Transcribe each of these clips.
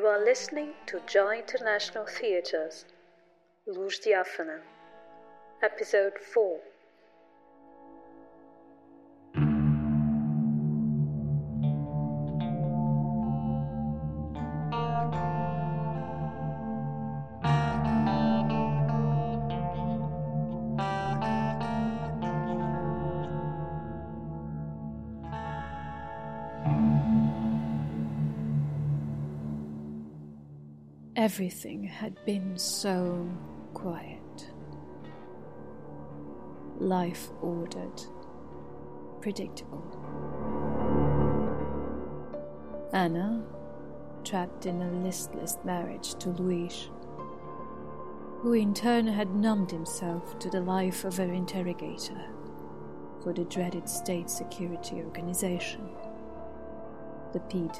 You are listening to Joy International Theatres, Luz Diáfana, Episode 4. Everything had been so quiet. Life ordered, predictable. Anna, trapped in a listless marriage to Luis, who in turn had numbed himself to the life of an interrogator for the dreaded state security organization, the PIDE.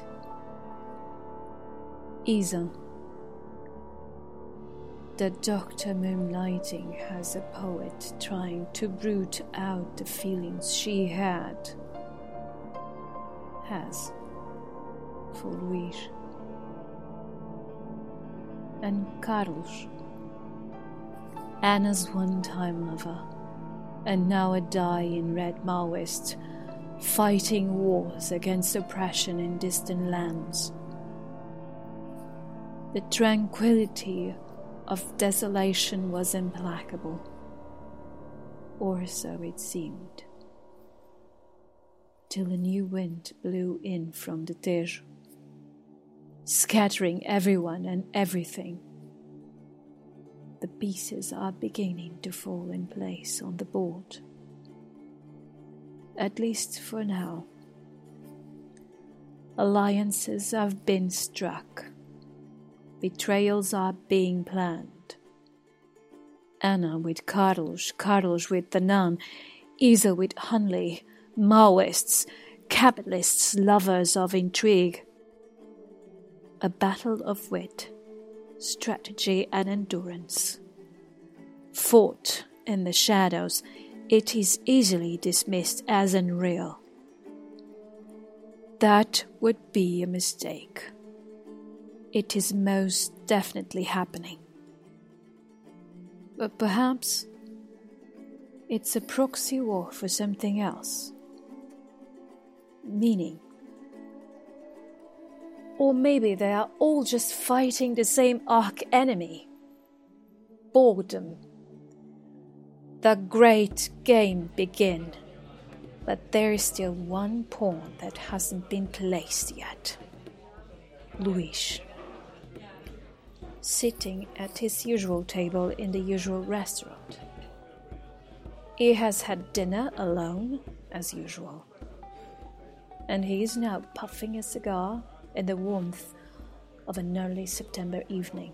Isa, the doctor moonlighting has a poet trying to root out the feelings she had has for Luis and Carlos Anna's one-time lover and now a die-in red Maoist fighting wars against oppression in distant lands. The tranquility of desolation was implacable, or so it seemed, till a new wind blew in from the Tejo, scattering everyone and everything. The pieces are beginning to fall in place on the board, at least for now. Alliances have been struck Betrayals are being planned. Anna with Carlos, Carlos with the nun, Isa with Hunley, Maoists, capitalists, lovers of intrigue. A battle of wit, strategy, and endurance. Fought in the shadows, it is easily dismissed as unreal. That would be a mistake it is most definitely happening. But perhaps it's a proxy war for something else. Meaning. Or maybe they are all just fighting the same arch enemy boredom. The great game begin. But there is still one pawn that hasn't been placed yet. Luis sitting at his usual table in the usual restaurant. He has had dinner alone, as usual, and he is now puffing a cigar in the warmth of an early September evening.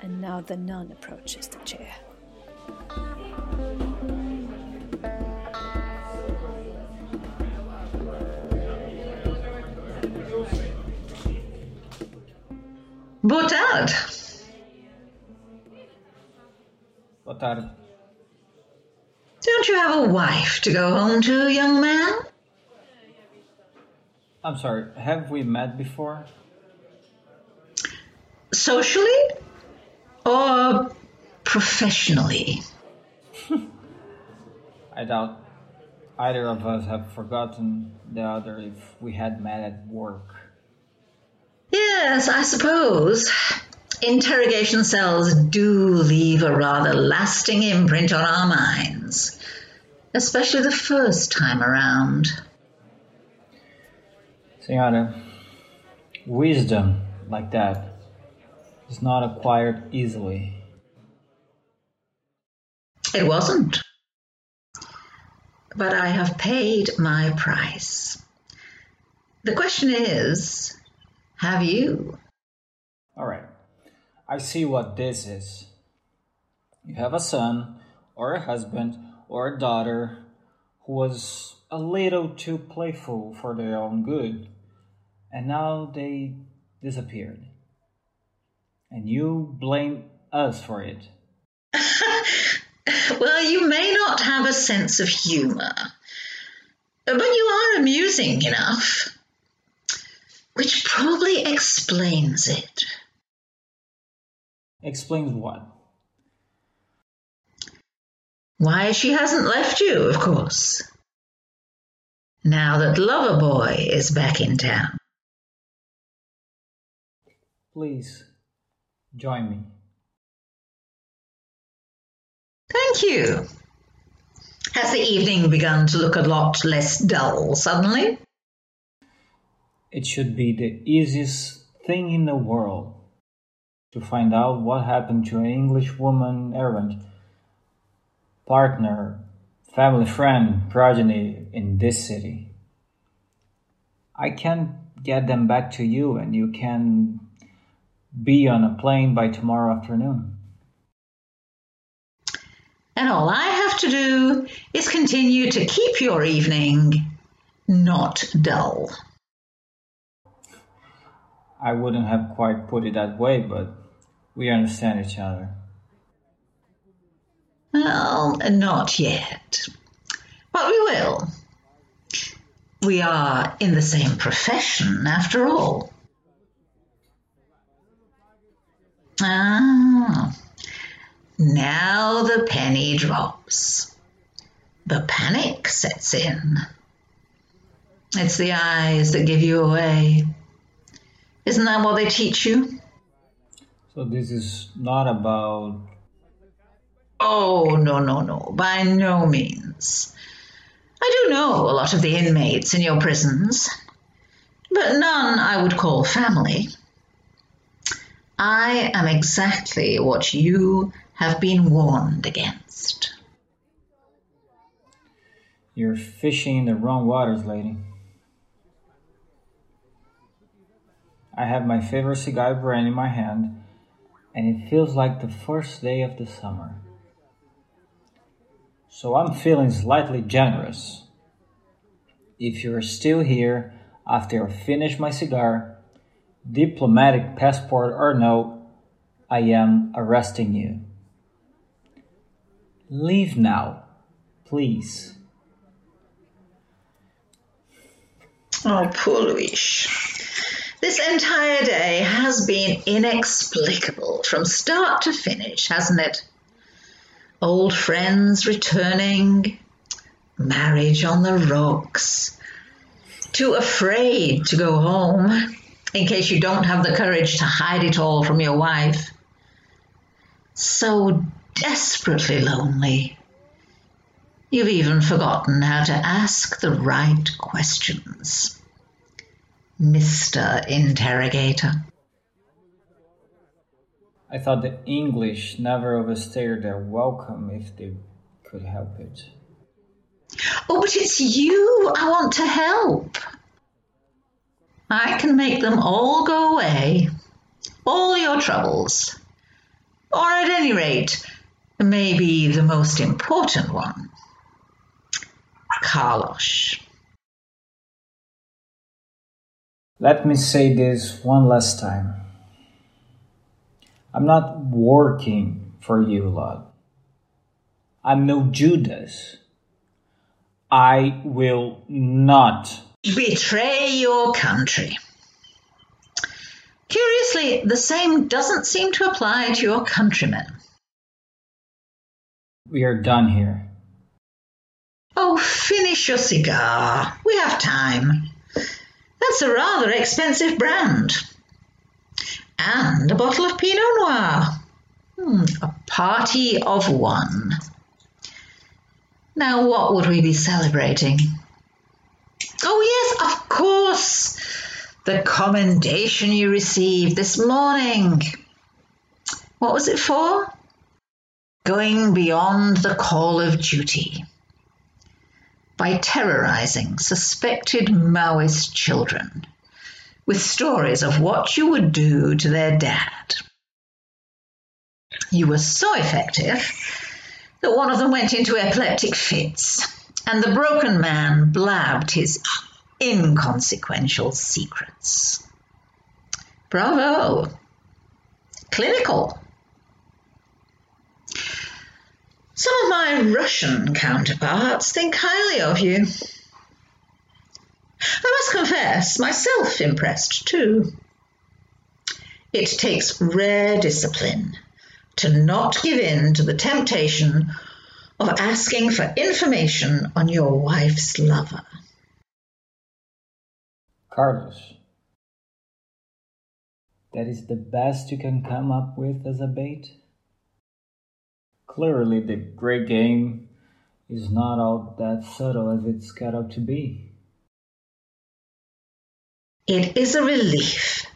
And now the nun approaches the chair. Boa tarde. Boa tarde. Don't you have a wife to go home to, young man? I'm sorry, have we met before? Socially? Or professionally? I doubt either of us have forgotten the other if we had met at work. Yes, I suppose. Interrogation cells do leave a rather lasting imprint on our minds, especially the first time around. Senhora, wisdom like that is not acquired easily. It wasn't. But I have paid my price. The question is have you? All right. I see what this is. You have a son, or a husband, or a daughter who was a little too playful for their own good, and now they disappeared. And you blame us for it. well, you may not have a sense of humor, but you are amusing enough. Which probably explains it. Explains what? Why she hasn't left you, of course. Now that Loverboy is back in town. Please, join me. Thank you. Has the evening begun to look a lot less dull suddenly? It should be the easiest thing in the world to find out what happened to an English woman errant, partner, family friend, progeny in this city. I can get them back to you and you can be on a plane by tomorrow afternoon. And all I have to do is continue to keep your evening not dull. I wouldn't have quite put it that way, but we understand each other. Well, not yet. But we will. We are in the same profession, after all. Ah, now the penny drops. The panic sets in. It's the eyes that give you away. Isn't that what they teach you? So this is not about. Oh, no, no, no, by no means. I do know a lot of the inmates in your prisons, but none I would call family. I am exactly what you have been warned against. You're fishing in the wrong waters, lady. I have my favorite cigar brand in my hand, and it feels like the first day of the summer. So I'm feeling slightly generous. If you're still here after I finish my cigar, diplomatic passport or no, I am arresting you. Leave now, please. Oh, poor Luis. This entire day has been inexplicable from start to finish, hasn't it? Old friends returning, marriage on the rocks, too afraid to go home in case you don't have the courage to hide it all from your wife. So desperately lonely. You've even forgotten how to ask the right questions. Mr. Interrogator. I thought the English never overstayed their welcome if they could help it. Oh, but it's you I want to help. I can make them all go away. All your troubles. Or at any rate, maybe the most important one. Carlos. Let me say this one last time. I'm not working for you lot. I'm no Judas. I will not Betray your country. Curiously, the same doesn't seem to apply to your countrymen. We are done here. Oh, finish your cigar. We have time. That's a rather expensive brand. And a bottle of Pinot Noir. Hmm, a party of one. Now, what would we be celebrating? Oh, yes, of course. The commendation you received this morning. What was it for? Going beyond the call of duty by terrorizing suspected Maoist children with stories of what you would do to their dad. You were so effective that one of them went into epileptic fits, and the broken man blabbed his inconsequential secrets. Bravo! Clinical. Some of my Russian counterparts think highly of you. I must confess, myself impressed too. It takes rare discipline to not give in to the temptation of asking for information on your wife's lover. Carlos. That is the best you can come up with as a bait? Clearly, the great game is not all that subtle as it's cut out to be. It is a relief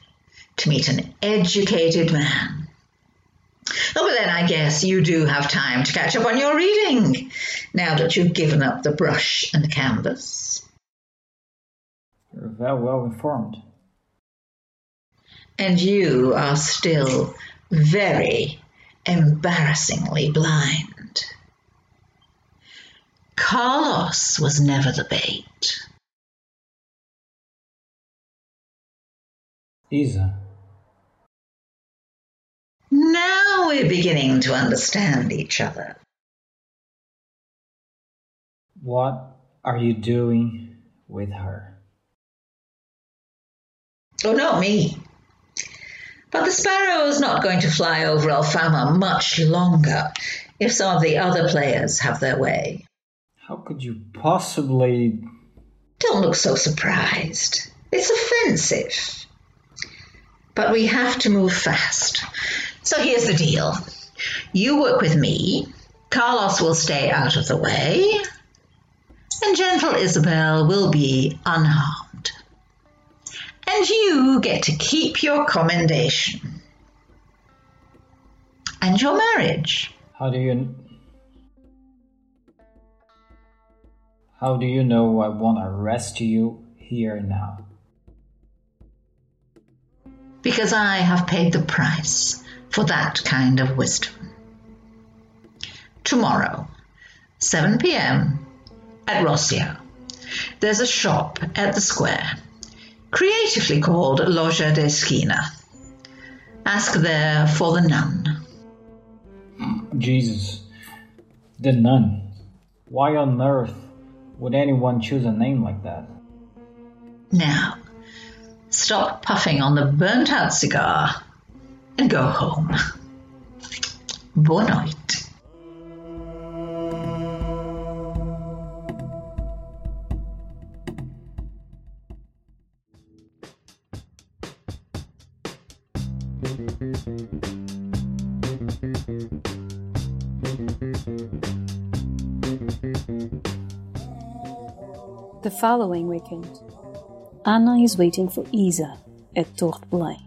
to meet an educated man. Oh, but then I guess you do have time to catch up on your reading now that you've given up the brush and canvas. You're very well informed. And you are still very embarrassingly blind. Carlos was never the bait. Isa, Now we're beginning to understand each other. what are you doing with her? Oh, not me. But the sparrow is not going to fly over Alfama much longer if some of the other players have their way. How could you possibly. Don't look so surprised. It's offensive. But we have to move fast. So here's the deal you work with me, Carlos will stay out of the way, and gentle Isabel will be unharmed. And you get to keep your commendation. And your marriage. How do you. How do you know I want to arrest you here now? because I have paid the price for that kind of wisdom. Tomorrow, 7 p.m. at Rossio, there's a shop at the square, creatively called Loja da Esquina. Ask there for the nun. Jesus. The nun. Why on earth would anyone choose a name like that? Now, stop puffing on the burnt out cigar and go home. Nuit. The following weekend, Anna is waiting for Isa at Tourte Blain.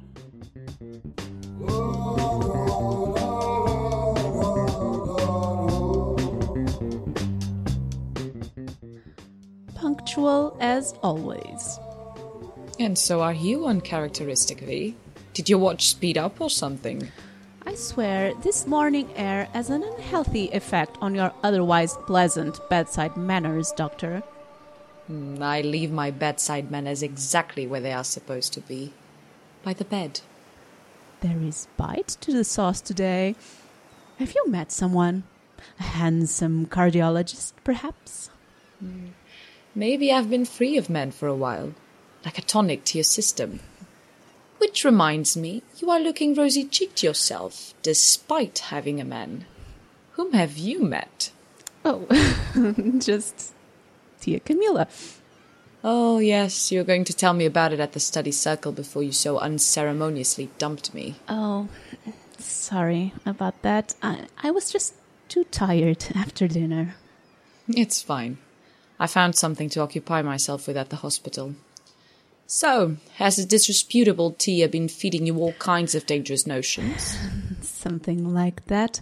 Punctual as always. And so are you uncharacteristically. Did you watch Speed Up or something? I swear, this morning air has an unhealthy effect on your otherwise pleasant bedside manners, Doctor. Hmm, I leave my bedside manners exactly where they are supposed to be by the bed. There is bite to the sauce today. Have you met someone? A handsome cardiologist, perhaps? Maybe I've been free of men for a while, like a tonic to your system. Which reminds me, you are looking rosy cheeked yourself, despite having a man. Whom have you met? Oh, just Tia Camilla. Oh, yes, you were going to tell me about it at the study circle before you so unceremoniously dumped me. Oh, sorry about that. I, I was just too tired after dinner. It's fine. I found something to occupy myself with at the hospital. So, has the disreputable Tia been feeding you all kinds of dangerous notions? Something like that.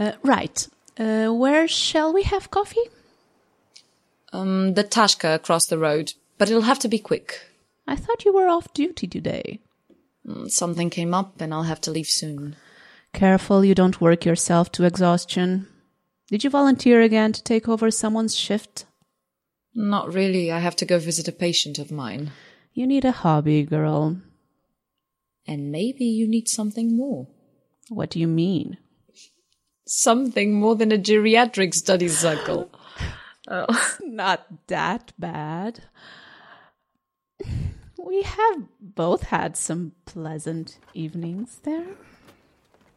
Uh, right. Uh, where shall we have coffee? Um, the Tashka across the road, but it'll have to be quick. I thought you were off duty today. Mm, Something came up and I'll have to leave soon. Careful you don't work yourself to exhaustion. Did you volunteer again to take over someone's shift? Not really. I have to go visit a patient of mine. You need a hobby, girl. And maybe you need something more. What do you mean? Something more than a geriatric study circle. Not that bad. We have both had some pleasant evenings there.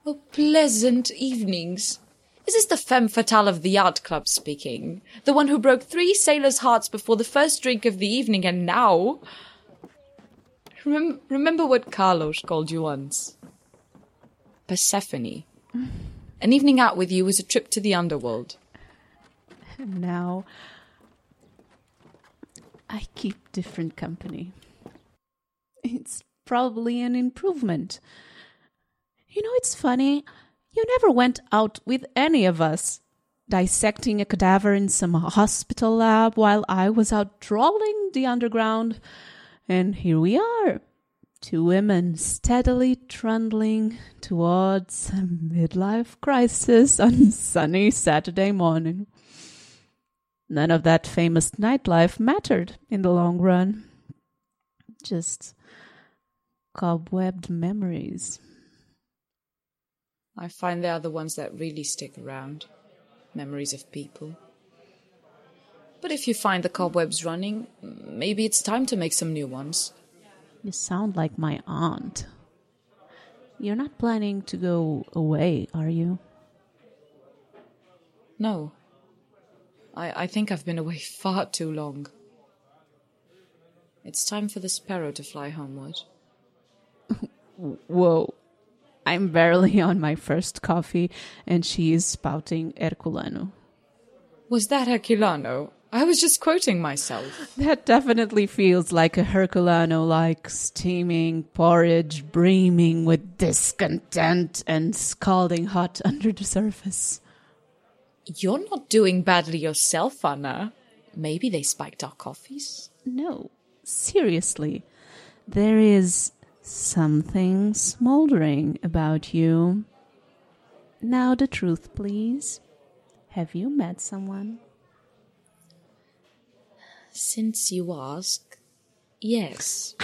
Oh, pleasant evenings. Is this the femme fatale of the art club speaking? The one who broke three sailors' hearts before the first drink of the evening, and now. Remem- remember what Carlos called you once? Persephone. An evening out with you was a trip to the underworld. And now I keep different company. It's probably an improvement. You know, it's funny. You never went out with any of us, dissecting a cadaver in some hospital lab while I was out trawling the underground. And here we are, two women steadily trundling towards a midlife crisis on sunny Saturday morning. None of that famous nightlife mattered in the long run. Just cobwebbed memories. I find they are the ones that really stick around. Memories of people. But if you find the cobwebs running, maybe it's time to make some new ones. You sound like my aunt. You're not planning to go away, are you? No. I, I think I've been away far too long. It's time for the sparrow to fly homeward. Whoa. I'm barely on my first coffee, and she is spouting Herculano. Was that Herculano? I was just quoting myself. That definitely feels like a Herculano like steaming porridge brimming with discontent and scalding hot under the surface. You're not doing badly yourself, Anna. Maybe they spiked our coffees. No, seriously. There is something smoldering about you. Now, the truth, please. Have you met someone? Since you ask, yes.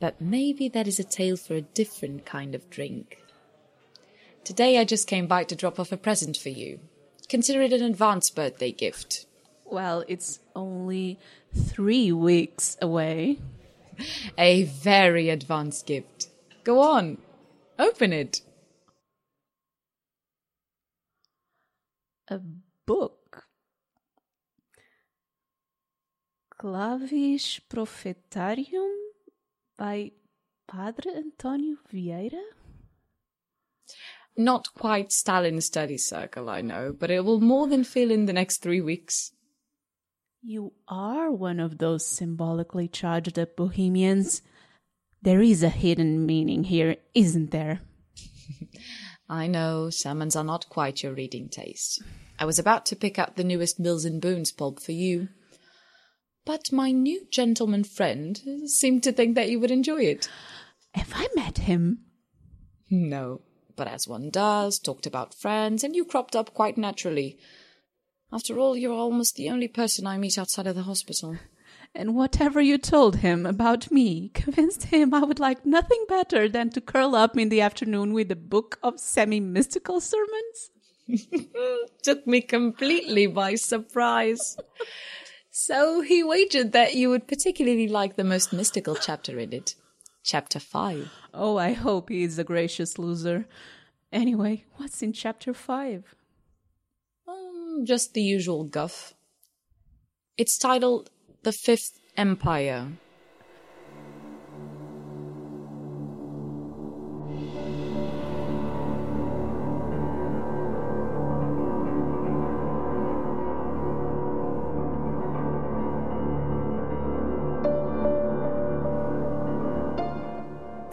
But maybe that is a tale for a different kind of drink. Today I just came by to drop off a present for you. Consider it an advance birthday gift. Well, it's only three weeks away. A very advanced gift. Go on, open it. A book. Clavis Prophetarum by Padre Antonio Vieira? Not quite Stalin study circle, I know, but it will more than fill in the next three weeks. You are one of those symbolically charged up bohemians. There is a hidden meaning here, isn't there? I know, sermons are not quite your reading taste. I was about to pick up the newest Mills and Boons pulp for you. But my new gentleman friend seemed to think that you would enjoy it. Have I met him? No, but as one does, talked about friends, and you cropped up quite naturally. After all, you're almost the only person I meet outside of the hospital. And whatever you told him about me convinced him I would like nothing better than to curl up in the afternoon with a book of semi mystical sermons? Took me completely by surprise. So he wagered that you would particularly like the most mystical chapter in it. Chapter 5. Oh, I hope he is a gracious loser. Anyway, what's in chapter 5? Um, just the usual guff. It's titled The Fifth Empire.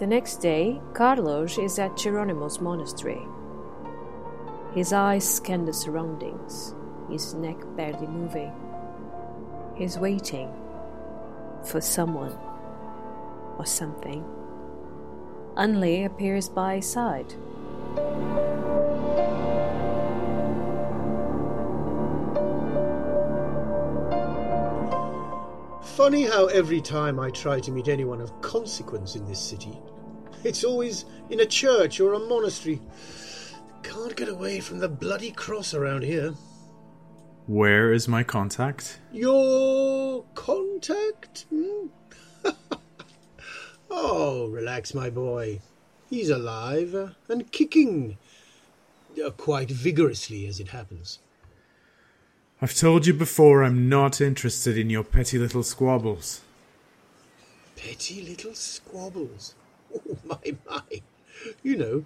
The next day, Carlos is at Jerónimos monastery. His eyes scan the surroundings, his neck barely moving. He's waiting for someone or something. Unley appears by his side. Funny how every time I try to meet anyone of consequence in this city, it's always in a church or a monastery. Can't get away from the bloody cross around here. Where is my contact? Your contact? Hmm? Oh, relax, my boy. He's alive and kicking. Uh, quite vigorously, as it happens. I've told you before I'm not interested in your petty little squabbles. Petty little squabbles. Oh, my, my. You know,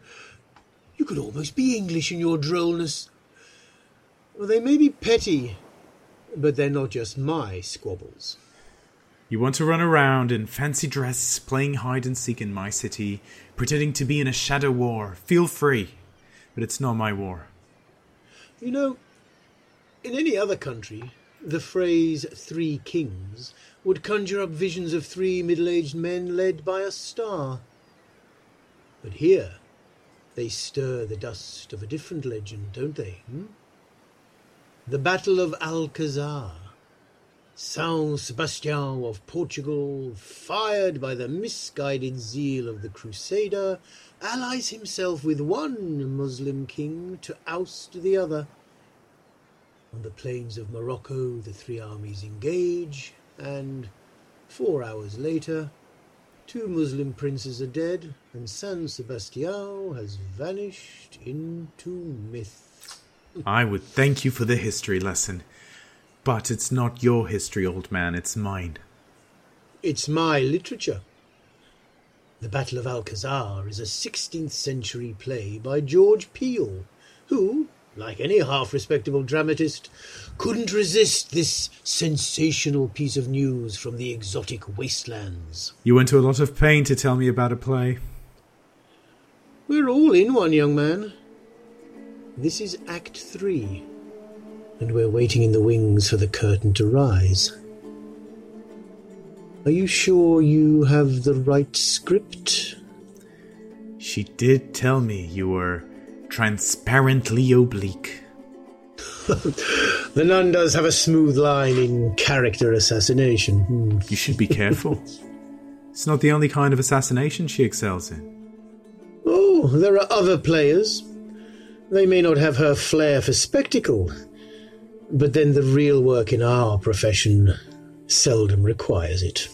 you could almost be English in your drollness. Well, they may be petty, but they're not just my squabbles. You want to run around in fancy dress, playing hide and seek in my city, pretending to be in a shadow war. Feel free, but it's not my war. You know, in any other country, the phrase three kings would conjure up visions of three middle aged men led by a star. But here, they stir the dust of a different legend, don't they? Hmm? The Battle of Alcazar. Saint Sebastian of Portugal, fired by the misguided zeal of the Crusader, allies himself with one Muslim king to oust the other. On the plains of Morocco, the three armies engage, and four hours later, two Muslim princes are dead, and San Sebastian has vanished into myth. I would thank you for the history lesson. But it's not your history, old man, it's mine. It's my literature. The Battle of Alcazar is a 16th century play by George Peele, who, like any half respectable dramatist, couldn't resist this sensational piece of news from the exotic wastelands. You went to a lot of pain to tell me about a play. We're all in one, young man. This is Act Three and we're waiting in the wings for the curtain to rise. Are you sure you have the right script? She did tell me you were transparently oblique. the nun does have a smooth line in character assassination. Hmm. You should be careful. it's not the only kind of assassination she excels in. Oh, there are other players. They may not have her flair for spectacle, but then the real work in our profession seldom requires it.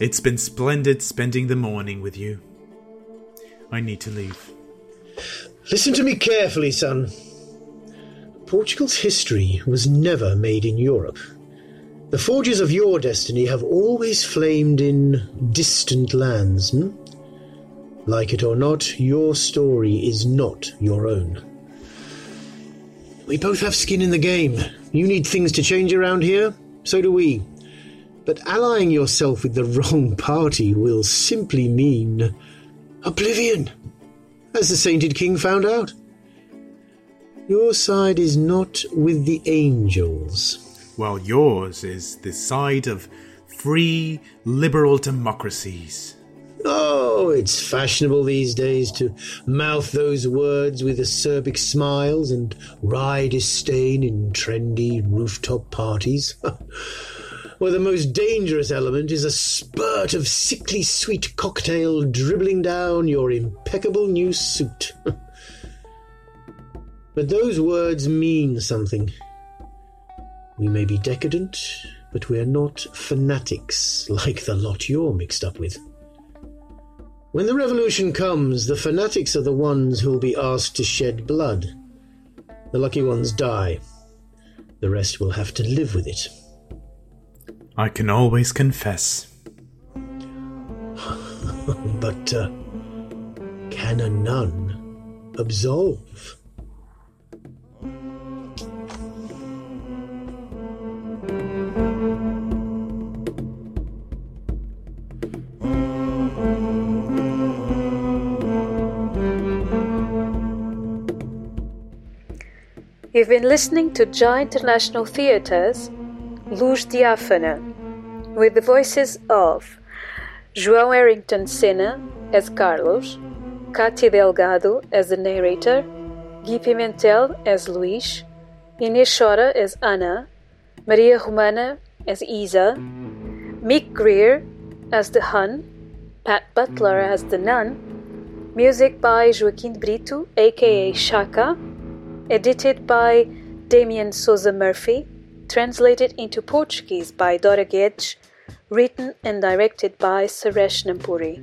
It's been splendid spending the morning with you. I need to leave. Listen to me carefully, son. Portugal's history was never made in Europe. The forges of your destiny have always flamed in distant lands. Hmm? Like it or not, your story is not your own. We both have skin in the game. You need things to change around here, so do we. But allying yourself with the wrong party will simply mean oblivion, as the sainted king found out. Your side is not with the angels. While yours is the side of free, liberal democracies. Oh, it's fashionable these days to mouth those words with acerbic smiles and wry disdain in trendy rooftop parties. where the most dangerous element is a spurt of sickly sweet cocktail dribbling down your impeccable new suit. but those words mean something. We may be decadent, but we are not fanatics like the lot you're mixed up with. When the revolution comes, the fanatics are the ones who'll be asked to shed blood. The lucky ones die. The rest will have to live with it. I can always confess. but uh, can a nun absolve? You've been listening to Joy International Theatre's Luz Diáfana, with the voices of João Errington Senna as Carlos, Katia Delgado as the narrator, Gui Pimentel as Luís, Inês Chora as Ana, Maria Romana as Isa, Mick Greer as the Hun, Pat Butler as the Nun, music by Joaquim Brito, aka Shaka, edited by Damien Souza Murphy, translated into Portuguese by Dora Guedes, written and directed by Suresh Nampuri.